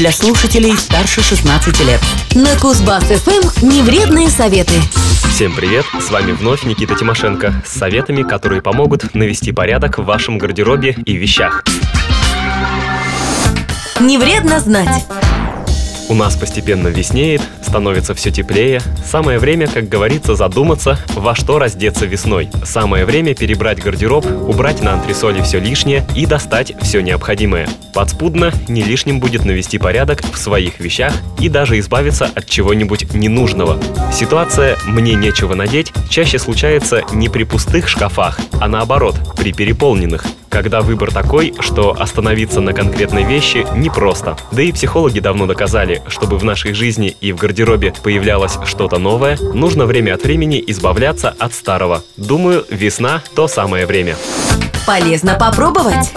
для слушателей старше 16 лет. На Кузбасс-ФМ невредные советы. Всем привет! С вами вновь Никита Тимошенко с советами, которые помогут навести порядок в вашем гардеробе и вещах. Не вредно знать. У нас постепенно веснеет, становится все теплее. Самое время, как говорится, задуматься, во что раздеться весной. Самое время перебрать гардероб, убрать на антресоли все лишнее и достать все необходимое. Подспудно не лишним будет навести порядок в своих вещах и даже избавиться от чего-нибудь ненужного. Ситуация «мне нечего надеть» чаще случается не при пустых шкафах, а наоборот, при переполненных когда выбор такой, что остановиться на конкретной вещи непросто. Да и психологи давно доказали, чтобы в нашей жизни и в гардеробе появлялось что-то новое, нужно время от времени избавляться от старого. Думаю, весна – то самое время. Полезно попробовать.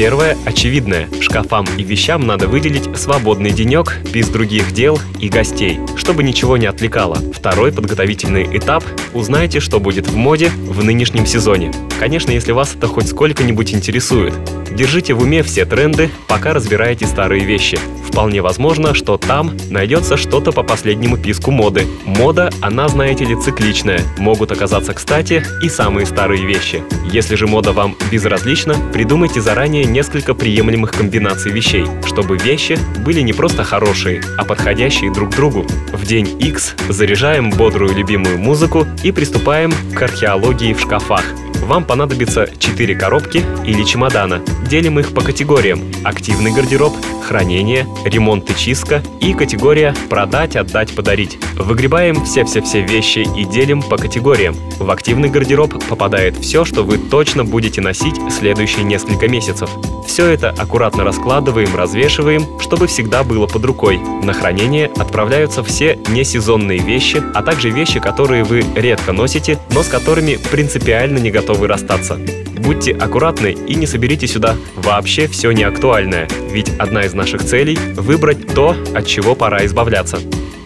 Первое – очевидное. Шкафам и вещам надо выделить свободный денек без других дел и гостей, чтобы ничего не отвлекало. Второй подготовительный этап – узнайте, что будет в моде в нынешнем сезоне. Конечно, если вас это хоть сколько-нибудь интересует. Держите в уме все тренды, пока разбираете старые вещи. Вполне возможно, что там найдется что-то по последнему писку моды. Мода, она, знаете ли, цикличная. Могут оказаться кстати и самые старые вещи. Если же мода вам безразлична, придумайте заранее несколько приемлемых комбинаций вещей, чтобы вещи были не просто хорошие, а подходящие друг другу. В день X заряжаем бодрую любимую музыку и приступаем к археологии в шкафах. Вам понадобится 4 коробки или чемодана. Делим их по категориям. Активный гардероб, хранение, ремонт и чистка и категория «продать, отдать, подарить». Выгребаем все-все-все вещи и делим по категориям. В активный гардероб попадает все, что вы точно будете носить следующие несколько месяцев. Все это аккуратно раскладываем, развешиваем, чтобы всегда было под рукой. На хранение отправляются все несезонные вещи, а также вещи, которые вы редко носите, но с которыми принципиально не готовы расстаться. Будьте аккуратны и не соберите сюда вообще все неактуальное, ведь одна из наших целей – выбрать то, от чего пора избавляться.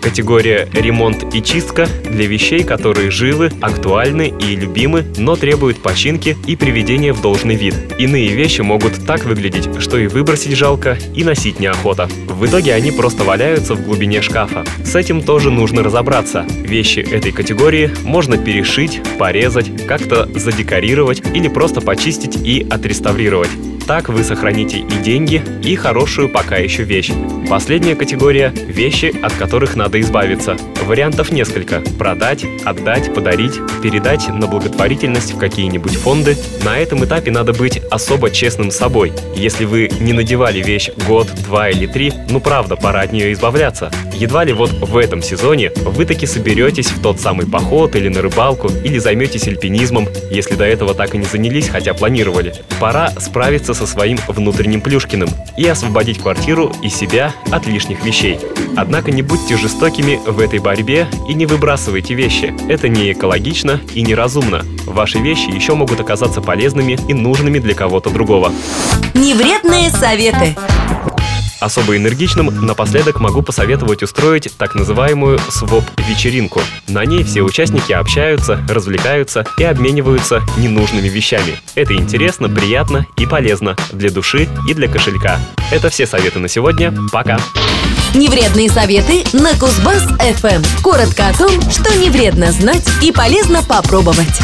Категория «ремонт и чистка» для вещей, которые живы, актуальны и любимы, но требуют починки и приведения в должный вид. Иные вещи могут так выглядеть, что и выбросить жалко, и носить неохота. В итоге они просто валяются в глубине шкафа. С этим тоже нужно разобраться. Вещи этой категории можно перешить, порезать, как-то задекорировать или просто почистить и отреставрировать. Так вы сохраните и деньги, и хорошую пока еще вещь. Последняя категория – вещи, от которых надо избавиться. Вариантов несколько – продать, отдать, подарить, передать на благотворительность в какие-нибудь фонды. На этом этапе надо быть особо честным с собой. Если вы не надевали вещь год, два или три, ну правда, пора от нее избавляться. Едва ли вот в этом сезоне вы таки соберетесь в тот самый поход или на рыбалку, или займетесь альпинизмом, если до этого так и не занялись, хотя планировали. Пора справиться со своим внутренним Плюшкиным и освободить квартиру и себя от лишних вещей. Однако не будьте жестокими в этой борьбе и не выбрасывайте вещи. Это не экологично и неразумно. Ваши вещи еще могут оказаться полезными и нужными для кого-то другого. Невредные советы. Особо энергичным напоследок могу посоветовать устроить так называемую своп-вечеринку. На ней все участники общаются, развлекаются и обмениваются ненужными вещами. Это интересно, приятно и полезно для души и для кошелька. Это все советы на сегодня. Пока! Невредные советы на Кузбасс-ФМ. Коротко о том, что не вредно знать и полезно попробовать.